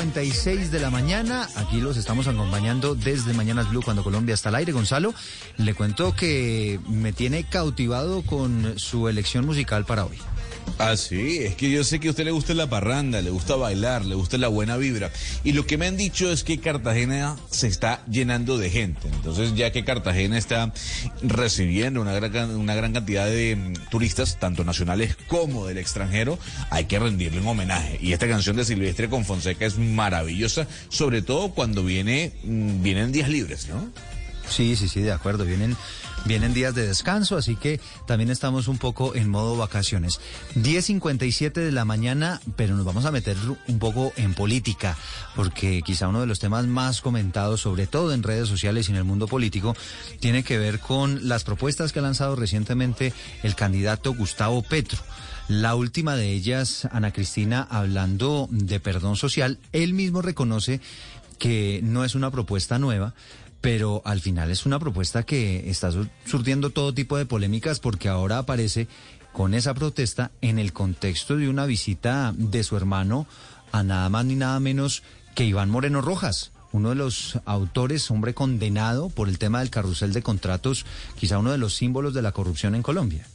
10.56 de la mañana. Aquí los estamos acompañando desde Mañanas Blue cuando Colombia está al aire. Gonzalo, le cuento que me tiene cautivado con su elección musical para hoy. Ah, sí, es que yo sé que a usted le gusta la parranda, le gusta bailar, le gusta la buena vibra. Y lo que me han dicho es que Cartagena se está llenando de gente. Entonces, ya que Cartagena está recibiendo una gran, una gran cantidad de mm, turistas, tanto nacionales como del extranjero, hay que rendirle un homenaje. Y esta canción de Silvestre con Fonseca es maravillosa, sobre todo cuando viene, mm, vienen días libres, ¿no? Sí, sí, sí, de acuerdo. Vienen, vienen días de descanso, así que también estamos un poco en modo vacaciones. 10.57 de la mañana, pero nos vamos a meter un poco en política, porque quizá uno de los temas más comentados, sobre todo en redes sociales y en el mundo político, tiene que ver con las propuestas que ha lanzado recientemente el candidato Gustavo Petro. La última de ellas, Ana Cristina, hablando de perdón social, él mismo reconoce que no es una propuesta nueva, pero al final es una propuesta que está surtiendo todo tipo de polémicas porque ahora aparece con esa protesta en el contexto de una visita de su hermano a nada más ni nada menos que Iván Moreno Rojas, uno de los autores, hombre condenado por el tema del carrusel de contratos, quizá uno de los símbolos de la corrupción en Colombia.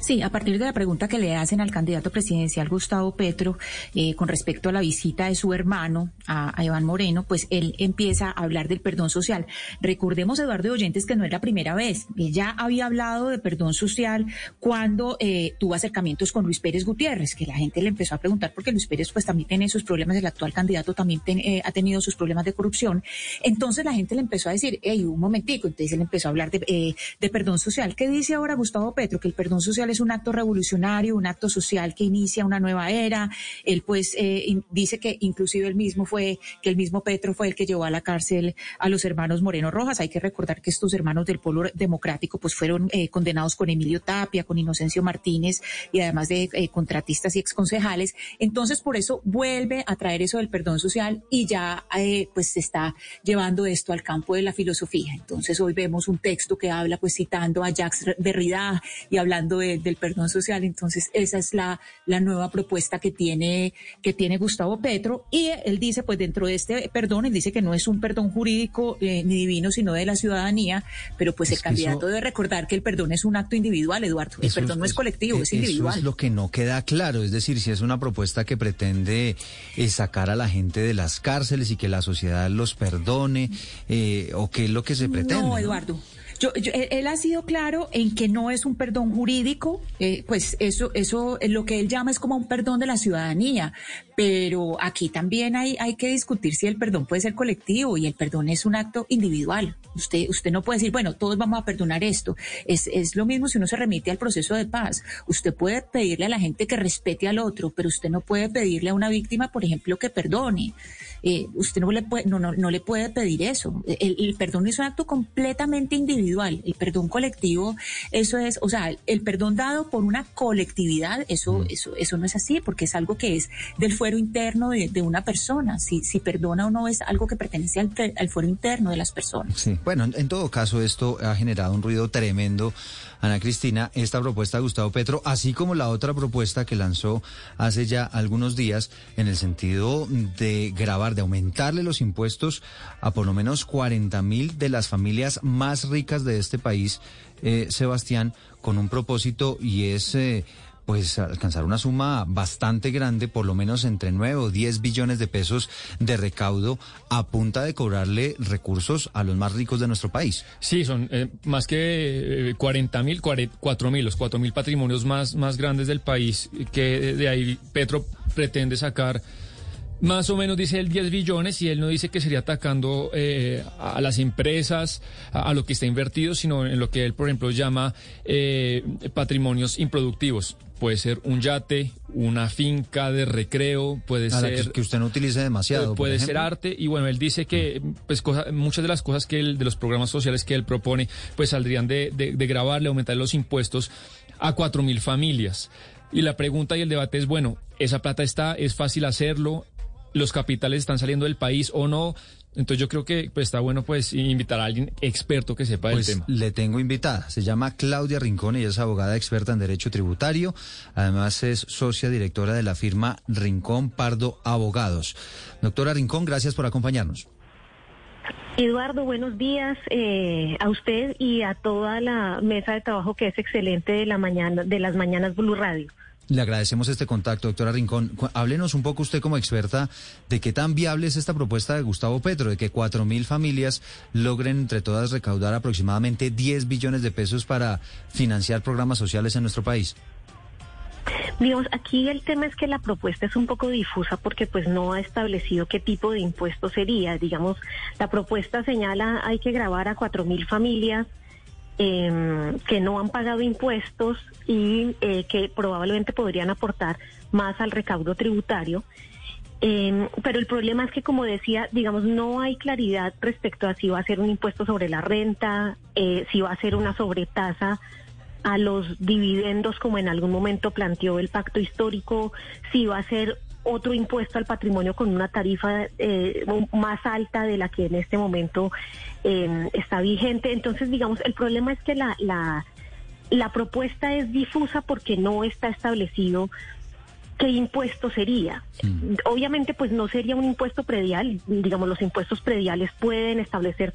Sí, a partir de la pregunta que le hacen al candidato presidencial Gustavo Petro eh, con respecto a la visita de su hermano a, Iván Moreno, pues él empieza a hablar del perdón social. Recordemos, Eduardo Oyentes, que no es la primera vez. Él ya había hablado de perdón social cuando eh, tuvo acercamientos con Luis Pérez Gutiérrez, que la gente le empezó a preguntar porque Luis Pérez pues también tiene sus problemas, el actual candidato también eh, ha tenido sus problemas de corrupción. Entonces la gente le empezó a decir, hey, un momentico, entonces él empezó a hablar de, de perdón social. ¿Qué dice ahora Gustavo Petro? Que el perdón social social es un acto revolucionario, un acto social que inicia una nueva era. Él pues eh, dice que inclusive el mismo fue, que el mismo Petro fue el que llevó a la cárcel a los hermanos Moreno Rojas. Hay que recordar que estos hermanos del Polo Democrático pues fueron eh, condenados con Emilio Tapia, con Inocencio Martínez y además de eh, contratistas y exconcejales. Entonces por eso vuelve a traer eso del perdón social y ya pues se está llevando esto al campo de la filosofía. Entonces hoy vemos un texto que habla pues citando a Jacques Derrida y hablando del perdón social. Entonces, esa es la, la nueva propuesta que tiene, que tiene Gustavo Petro. Y él dice, pues dentro de este perdón, él dice que no es un perdón jurídico eh, ni divino, sino de la ciudadanía, pero pues el candidato debe recordar que el perdón es un acto individual, Eduardo. El perdón no es colectivo, es individual. Eso es lo que no queda claro, es decir, si es una propuesta que pretende eh, sacar a la gente de las cárceles y que la sociedad los perdone, eh, o qué es lo que se pretende. No, Eduardo. Yo, él ha sido claro en que no es un perdón jurídico, eh, pues eso, eso, lo que él llama es como un perdón de la ciudadanía, pero aquí también hay, hay que discutir si el perdón puede ser colectivo y el perdón es un acto individual. Usted, usted no puede decir, bueno, todos vamos a perdonar esto. Es, es lo mismo si uno se remite al proceso de paz. Usted puede pedirle a la gente que respete al otro, pero usted no puede pedirle a una víctima, por ejemplo, que perdone. Eh, usted no le puede, no, no, no le puede pedir eso. El, perdón es un acto completamente individual. El perdón colectivo, eso es, o sea, el perdón dado por una colectividad, eso, mm. eso, eso no es así, porque es algo que es del fuero interno de, una persona. Si, si perdona o no es algo que pertenece al, al fuero interno de las personas. Sí, bueno, en todo caso esto ha generado un ruido tremendo Ana Cristina, esta propuesta de Gustavo Petro, así como la otra propuesta que lanzó hace ya algunos días en el sentido de grabar, de aumentarle los impuestos a por lo menos 40 mil de las familias más ricas de este país, eh, Sebastián, con un propósito y es... Eh, pues alcanzar una suma bastante grande, por lo menos entre 9 o 10 billones de pesos de recaudo a punta de cobrarle recursos a los más ricos de nuestro país. Sí, son eh, más que 40 eh, mil, 4 mil, los 4 mil patrimonios más, más grandes del país, que de ahí Petro pretende sacar más o menos dice él 10 billones y él no dice que sería atacando eh, a las empresas, a, lo que está invertido, sino en lo que él, por ejemplo, llama eh, patrimonios improductivos. Puede ser un yate, una finca de recreo, puede ser... Que, usted no utilice demasiado. Puede ser arte. Y bueno, él dice que pues muchas de las cosas que él, de los programas sociales que él propone, pues saldrían de, de, de grabarle, aumentar los impuestos a cuatro mil familias. Y la pregunta y el debate es, bueno, esa plata está, es fácil hacerlo, los capitales están saliendo del país o no. Entonces yo creo que pues, está bueno pues invitar a alguien experto que sepa pues del tema. Le tengo invitada, se llama Claudia Rincón, ella es abogada experta en derecho tributario, además es socia directora de la firma Rincón Pardo Abogados. Doctora Rincón, gracias por acompañarnos. Eduardo, buenos días eh, a usted y a toda la mesa de trabajo que es excelente de la mañana, de las mañanas Blue Radio. Le agradecemos este contacto, doctora Rincón. Háblenos un poco usted como experta de qué tan viable es esta propuesta de Gustavo Petro, de que cuatro mil familias logren entre todas recaudar aproximadamente 10 billones de pesos para financiar programas sociales en nuestro país. Digamos, aquí el tema es que la propuesta es un poco difusa porque pues no ha establecido qué tipo de impuesto sería. Digamos, la propuesta señala hay que grabar a cuatro mil familias eh, que no han pagado impuestos y eh, que probablemente podrían aportar más al recaudo tributario. Eh, pero el problema es que, como decía, digamos, no hay claridad respecto a si va a ser un impuesto sobre la renta, eh, si va a ser una sobretasa a los dividendos, como en algún momento planteó el pacto histórico, si va a ser otro impuesto al patrimonio con una tarifa eh, más alta de la que en este momento eh, está vigente. Entonces, digamos, el problema es que la, la, la propuesta es difusa porque no está establecido qué impuesto sería. Mm. Obviamente, pues no sería un impuesto predial. Digamos, los impuestos prediales pueden establecer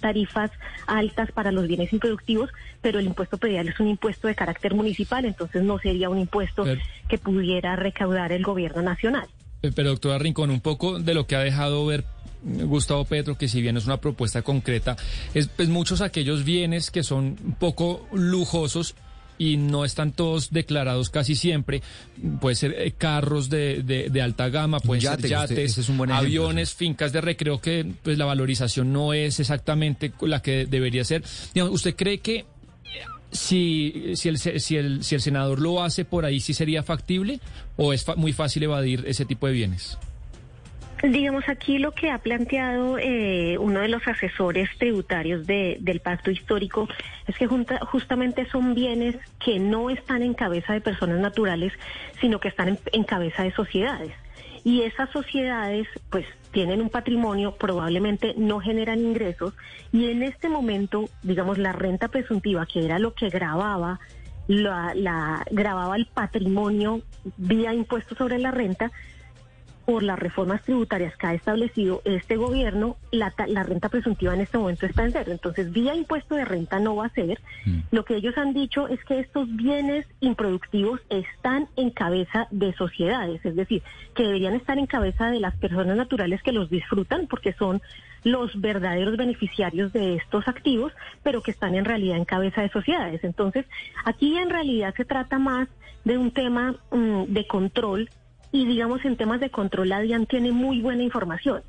tarifas altas para los bienes improductivos, pero el impuesto predial es un impuesto de carácter municipal, entonces no sería un impuesto que pudiera recaudar el gobierno nacional. Eh, pero, doctora Rincón, un poco de lo que ha dejado ver Gustavo Petro, que si bien es una propuesta concreta, es pues muchos aquellos bienes que son un poco lujosos y no están todos declarados casi siempre. Puede ser eh, carros de, de, alta gama, pueden ser yates, aviones, fincas de recreo que pues la valorización no es exactamente la que debería ser. ¿Usted cree que si, si, el, si, el, si el senador lo hace por ahí, sí sería factible o es muy fácil evadir ese tipo de bienes? Digamos, aquí lo que ha planteado eh, uno de los asesores tributarios del pacto histórico es que justamente son bienes que no están en cabeza de personas naturales, sino que están en, cabeza de sociedades. Y esas sociedades, pues, tienen un patrimonio, probablemente no generan ingresos, y en este momento, digamos, la renta presuntiva, que era lo que grababa la, la grababa el patrimonio vía impuestos sobre la renta, por las reformas tributarias que ha establecido este gobierno, la, renta presuntiva en este momento está en cero. Entonces, vía impuesto de renta no va a ser. Mm. Lo que ellos han dicho es que estos bienes improductivos están en cabeza de sociedades, es decir, que deberían estar en cabeza de las personas naturales que los disfrutan porque son los verdaderos beneficiarios de estos activos, pero que están en realidad en cabeza de sociedades. Entonces, aquí en realidad se trata más de un tema mm, de control y digamos en temas de control la DIAN tiene muy buena información.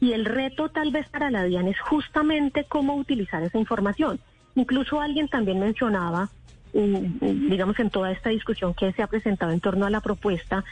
Y el reto tal vez para la DIAN es justamente cómo utilizar esa información. Incluso alguien también mencionaba, mm, digamos en toda esta discusión que se ha presentado en torno a la propuesta,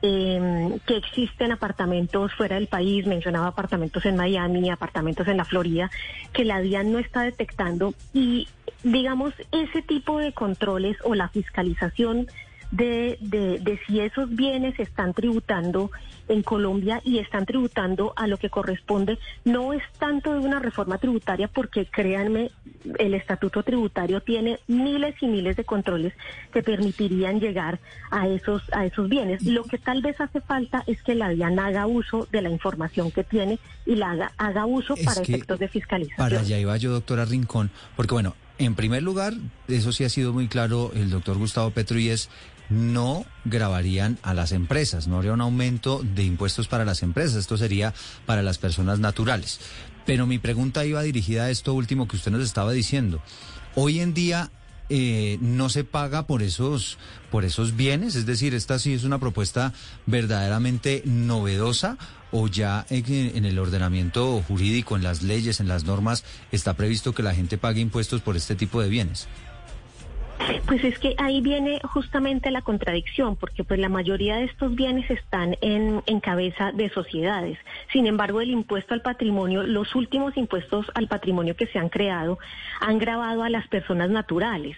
em, que existen apartamentos fuera del país, mencionaba apartamentos en Miami, apartamentos en la Florida, que la DIAN no está detectando y digamos ese tipo de controles o la fiscalización de, de, si esos bienes están tributando en Colombia y están tributando a lo que corresponde. No es tanto de una reforma tributaria porque créanme, el estatuto tributario tiene miles y miles de controles que permitirían llegar a esos, a esos bienes. Lo que tal vez hace falta es que la DIAN haga uso de la información que tiene y la haga, haga uso para efectos de fiscalización. Para allá iba yo, doctora Rincón, porque bueno, en primer lugar, eso sí ha sido muy claro el doctor Gustavo Petro y es no grabarían a las empresas, no habría un aumento de impuestos para las empresas, esto sería para las personas naturales. Pero mi pregunta iba dirigida a esto último que usted nos estaba diciendo. Hoy en día eh, no se paga por esos, por esos bienes, es decir, esta sí es una propuesta verdaderamente novedosa o ya en, en, el ordenamiento jurídico, en las leyes, en las normas, está previsto que la gente pague impuestos por este tipo de bienes. Pues es que ahí viene justamente la contradicción, porque pues la mayoría de estos bienes están en, en, cabeza de sociedades. Sin embargo, el impuesto al patrimonio, los últimos impuestos al patrimonio que se han creado, han grabado a las personas naturales.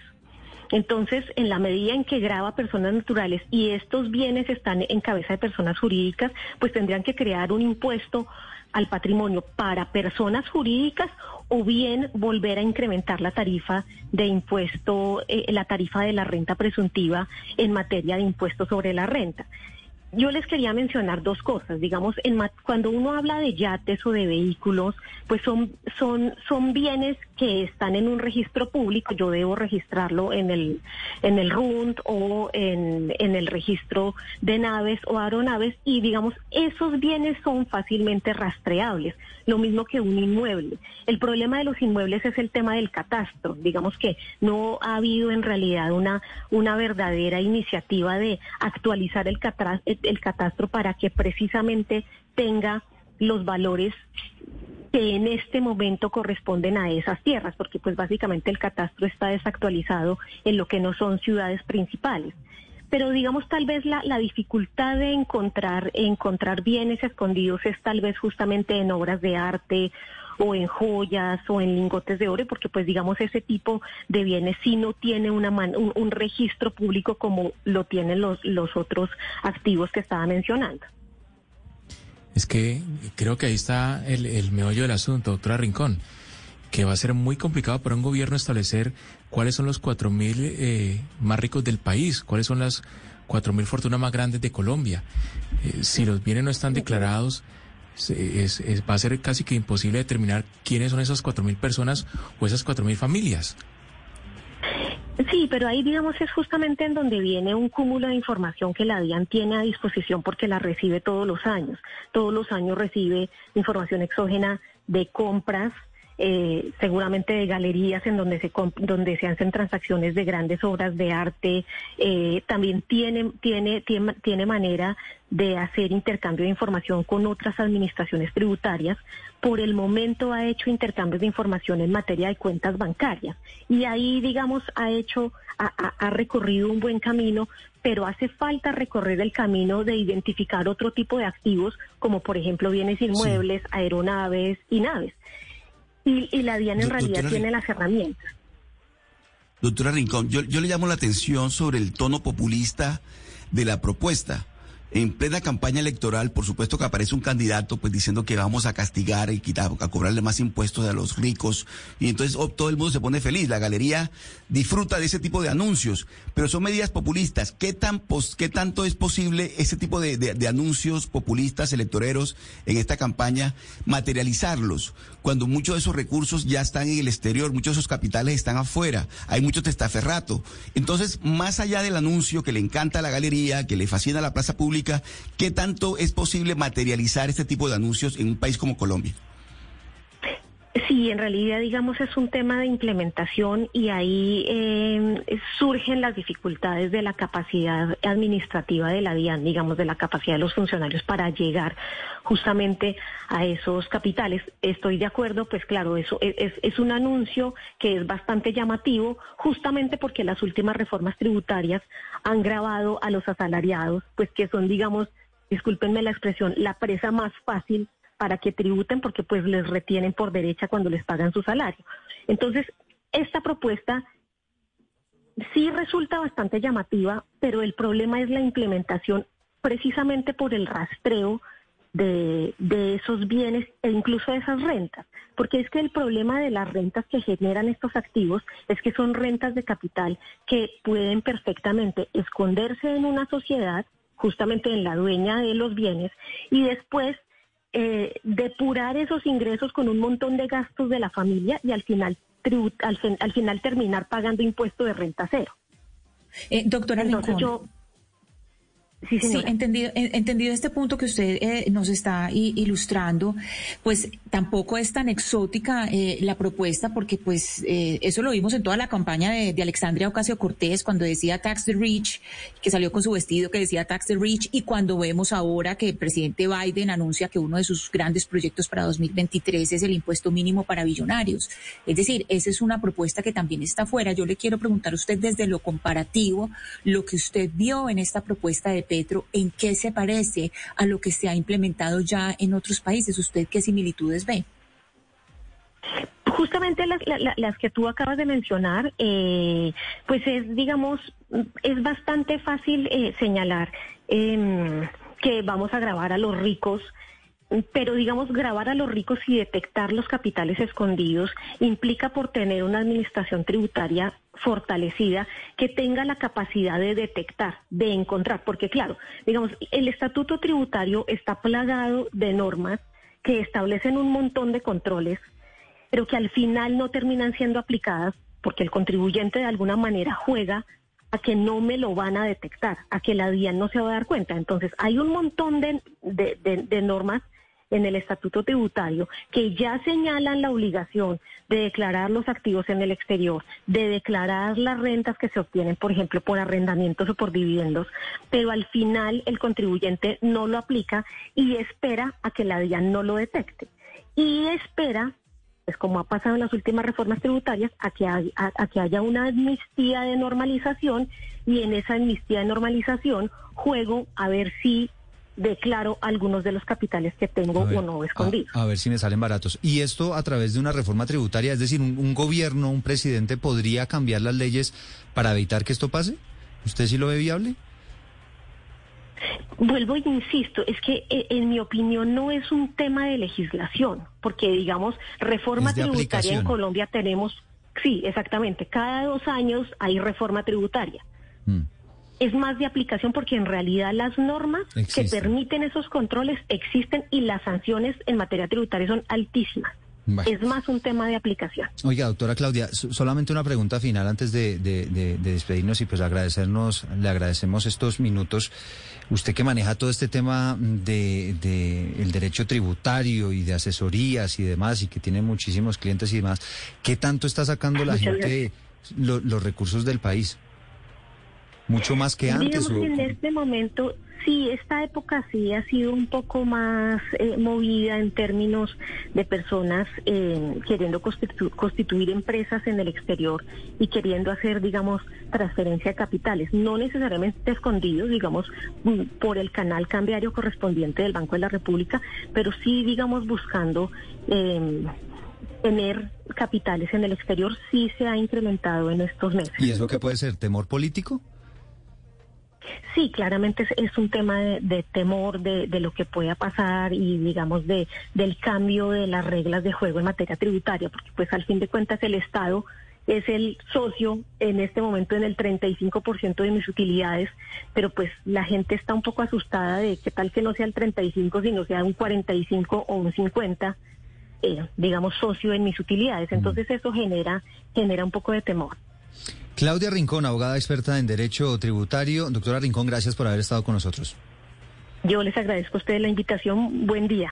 Entonces, en la medida en que graba personas naturales y estos bienes están en cabeza de personas jurídicas, pues tendrían que crear un impuesto al patrimonio para personas jurídicas o bien volver a incrementar la tarifa de impuesto, eh, la tarifa de la renta presuntiva en materia de impuesto sobre la renta. Yo les quería mencionar dos cosas. Digamos, en, cuando uno habla de yates o de vehículos, pues son, son, son bienes que están en un registro público. Yo debo registrarlo en el, en el RUND o en, en el registro de naves o aeronaves y, digamos, esos bienes son fácilmente rastreables. Lo mismo que un inmueble. El problema de los inmuebles es el tema del catastro. Digamos que no ha habido en realidad una, una verdadera iniciativa de actualizar el catastro el catastro para que precisamente tenga los valores que en este momento corresponden a esas tierras, porque pues básicamente el catastro está desactualizado en lo que no son ciudades principales. Pero digamos tal vez la, la dificultad de encontrar, encontrar bienes escondidos es tal vez justamente en obras de arte o en joyas o en lingotes de oro, porque pues digamos ese tipo de bienes sí no tiene una un, registro público como lo tienen los, los otros activos que estaba mencionando. Es que creo que ahí está el, el meollo del asunto, doctora Rincón, que va a ser muy complicado para un gobierno establecer cuáles son los cuatro mil eh, más ricos del país, cuáles son las cuatro mil fortunas más grandes de Colombia. Eh, si los bienes no están declarados, es, va a ser casi que imposible determinar quiénes son esas cuatro mil personas o esas cuatro mil familias. Sí, pero ahí digamos es justamente en donde viene un cúmulo de información que la DIAN tiene a disposición porque la recibe todos los años. Todos los años recibe información exógena de compras, eh, seguramente de galerías en donde se donde se hacen transacciones de grandes obras de arte. Eh, también tiene, tiene, tiene, tiene manera de hacer intercambio de información con otras administraciones tributarias. Por el momento ha hecho intercambios de información en materia de cuentas bancarias y ahí, digamos, ha hecho, ha, ha, recorrido un buen camino, pero hace falta recorrer el camino de identificar otro tipo de activos, como por ejemplo bienes inmuebles, aeronaves y naves y, la DIAN en realidad tiene las herramientas. Doctora Rincón, yo, yo le llamo la atención sobre el tono populista de la propuesta. En plena campaña electoral, por supuesto que aparece un candidato pues diciendo que vamos a castigar y quitar, a cobrarle más impuestos a los ricos y entonces oh, todo el mundo se pone feliz. La galería disfruta de ese tipo de anuncios, pero son medidas populistas. ¿Qué tan qué tanto es posible ese tipo de, anuncios populistas electoreros en esta campaña materializarlos cuando muchos de esos recursos ya están en el exterior, muchos de esos capitales están afuera, hay mucho testaferrato. Entonces, más allá del anuncio que le encanta a la galería, que le fascina la plaza pública ¿qué tanto es posible materializar este tipo de anuncios en un país como Colombia? Sí, en realidad, digamos, es un tema de implementación y ahí eh, surgen las dificultades de la capacidad administrativa de la DIAN, digamos, de la capacidad de los funcionarios para llegar justamente a esos capitales. Estoy de acuerdo, pues claro, eso es, es un anuncio que es bastante llamativo, justamente porque las últimas reformas tributarias han grabado a los asalariados, pues que son, digamos, discúlpenme la expresión, la presa más fácil para que tributen porque pues les retienen por derecha cuando les pagan su salario. Entonces, esta propuesta sí resulta bastante llamativa, pero el problema es la implementación precisamente por el rastreo de, de, esos bienes e incluso de esas rentas. Porque es que el problema de las rentas que generan estos activos es que son rentas de capital que pueden perfectamente esconderse en una sociedad, justamente en la dueña de los bienes, y después eh, depurar esos ingresos con un montón de gastos de la familia y al final, al, final terminar pagando impuesto de renta cero. Eh, doctora Entonces, yo, Sí, entendido, entendido este punto que usted eh, nos está ilustrando, pues tampoco es tan exótica eh, la propuesta porque pues eh, eso lo vimos en toda la campaña de, Alexandria Ocasio Cortés cuando decía Tax the Rich, que salió con su vestido que decía Tax the Rich y cuando vemos ahora que el presidente Biden anuncia que uno de sus grandes proyectos para 2023 es el impuesto mínimo para billonarios. Es decir, esa es una propuesta que también está fuera. Yo le quiero preguntar a usted desde lo comparativo, lo que usted vio en esta propuesta de Petro, ¿en qué se parece a lo que se ha implementado ya en otros países? ¿Usted qué similitudes ve? Justamente las, que tú acabas de mencionar, eh, pues es, digamos, es bastante fácil eh, señalar em, que vamos a grabar a los ricos pero digamos grabar a los ricos y detectar los capitales escondidos implica por tener una administración tributaria fortalecida que tenga la capacidad de detectar, de encontrar, porque claro, digamos, el estatuto tributario está plagado de normas que establecen un montón de controles, pero que al final no terminan siendo aplicadas porque el contribuyente de alguna manera juega a que no me lo van a detectar, a que la DIAN no se va a dar cuenta. Entonces, hay un montón de, de normas en el estatuto tributario que ya señalan la obligación de declarar los activos en el exterior, de declarar las rentas que se obtienen, por ejemplo, por arrendamientos o por dividendos, pero al final el contribuyente no lo aplica y espera a que la DIAN no lo detecte. Y espera pues como ha pasado en las últimas reformas tributarias, a que, a que haya una amnistía de normalización y en esa amnistía de normalización juego a ver si declaro algunos de los capitales que tengo o no escondidos. A, ver si me salen baratos. Y esto a través de una reforma tributaria, es decir, un, gobierno, un presidente podría cambiar las leyes para evitar que esto pase. ¿Usted sí lo ve viable? Vuelvo e insisto, es que eh, en mi opinión no es un tema de legislación, porque digamos, reforma tributaria en Colombia tenemos, sí, exactamente, cada dos años hay reforma tributaria. Mm es más de aplicación porque en realidad las normas que permiten esos controles existen y las sanciones en materia tributaria son altísimas. Es más un tema de aplicación. Oiga, doctora Claudia, solamente una pregunta final antes de, despedirnos y pues agradecernos, le agradecemos estos minutos. Usted que maneja todo este tema de, el derecho tributario y de asesorías y demás y que tiene muchísimos clientes y demás, ¿qué tanto está sacando la gente los recursos del país? Mucho más que antes. en este momento, sí, esta época sí ha sido un poco más eh, movida en términos de personas eh, queriendo constituir empresas en el exterior y queriendo hacer, digamos, transferencia de capitales, no necesariamente escondidos, digamos, mm, por el canal cambiario correspondiente del Banco de la República, pero sí, digamos, buscando... Eh, tener capitales en el exterior sí se ha incrementado en estos meses. ¿Y eso qué puede ser? ¿Temor político? Sí, claramente es, un tema de, temor de, lo que pueda pasar y digamos de del cambio de las reglas de juego en materia tributaria, porque pues al fin de cuentas el Estado es el socio en este momento en el 35% de mis utilidades, pero pues la gente está un poco asustada de que tal que no sea el 35, sino sea un 45 o un 50, eh, digamos, socio en mis utilidades. Entonces eso genera, genera un poco de temor. Claudia Rincón, abogada experta en Derecho Tributario. Doctora Rincón, gracias por haber estado con nosotros. Yo les agradezco a ustedes la invitación. Buen día.